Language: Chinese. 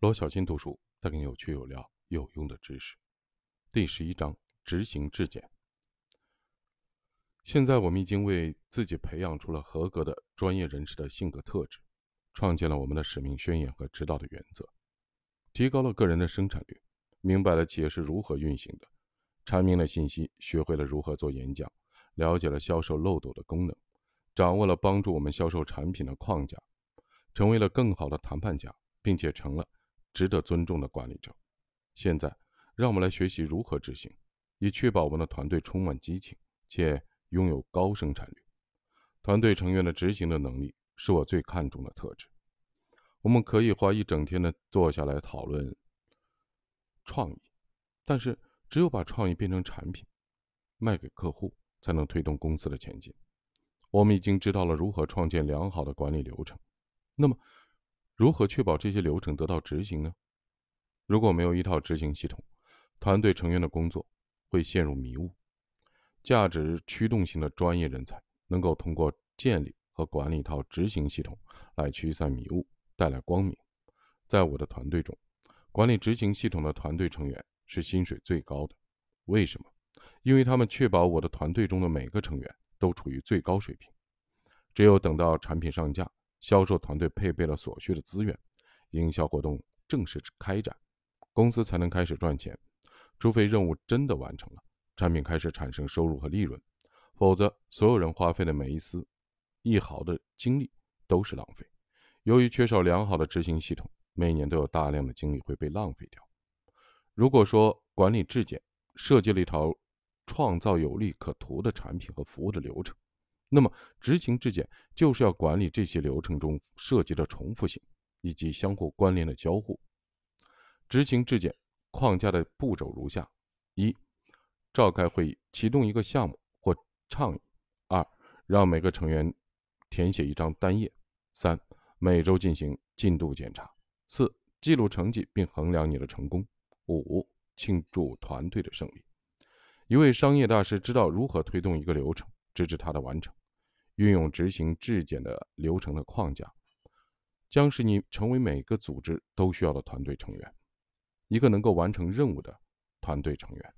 罗小新读书带给你有趣、有料、有用的知识。第十一章：执行质检。现在我们已经为自己培养出了合格的专业人士的性格特质，创建了我们的使命宣言和指导的原则，提高了个人的生产率，明白了企业是如何运行的，阐明了信息，学会了如何做演讲，了解了销售漏斗的功能，掌握了帮助我们销售产品的框架，成为了更好的谈判家，并且成了。值得尊重的管理者。现在，让我们来学习如何执行，以确保我们的团队充满激情且拥有高生产率。团队成员的执行的能力是我最看重的特质。我们可以花一整天的坐下来讨论创意，但是只有把创意变成产品，卖给客户，才能推动公司的前进。我们已经知道了如何创建良好的管理流程，那么。如何确保这些流程得到执行呢？如果没有一套执行系统，团队成员的工作会陷入迷雾。价值驱动型的专业人才能够通过建立和管理一套执行系统来驱散迷雾，带来光明。在我的团队中，管理执行系统的团队成员是薪水最高的。为什么？因为他们确保我的团队中的每个成员都处于最高水平。只有等到产品上架。销售团队配备了所需的资源，营销活动正式开展，公司才能开始赚钱。除非任务真的完成了，产品开始产生收入和利润，否则所有人花费的每一丝一毫的精力都是浪费。由于缺少良好的执行系统，每年都有大量的精力会被浪费掉。如果说管理质检设计了一套创造有利可图的产品和服务的流程，那么，执行质检就是要管理这些流程中涉及的重复性以及相互关联的交互。执行质检框架的步骤如下：一、召开会议，启动一个项目或倡议；二、让每个成员填写一张单页；三、每周进行进度检查；四、记录成绩并衡量你的成功；五、庆祝团队的胜利。一位商业大师知道如何推动一个流程，直至它的完成。运用执行质检的流程的框架，将使你成为每个组织都需要的团队成员，一个能够完成任务的团队成员。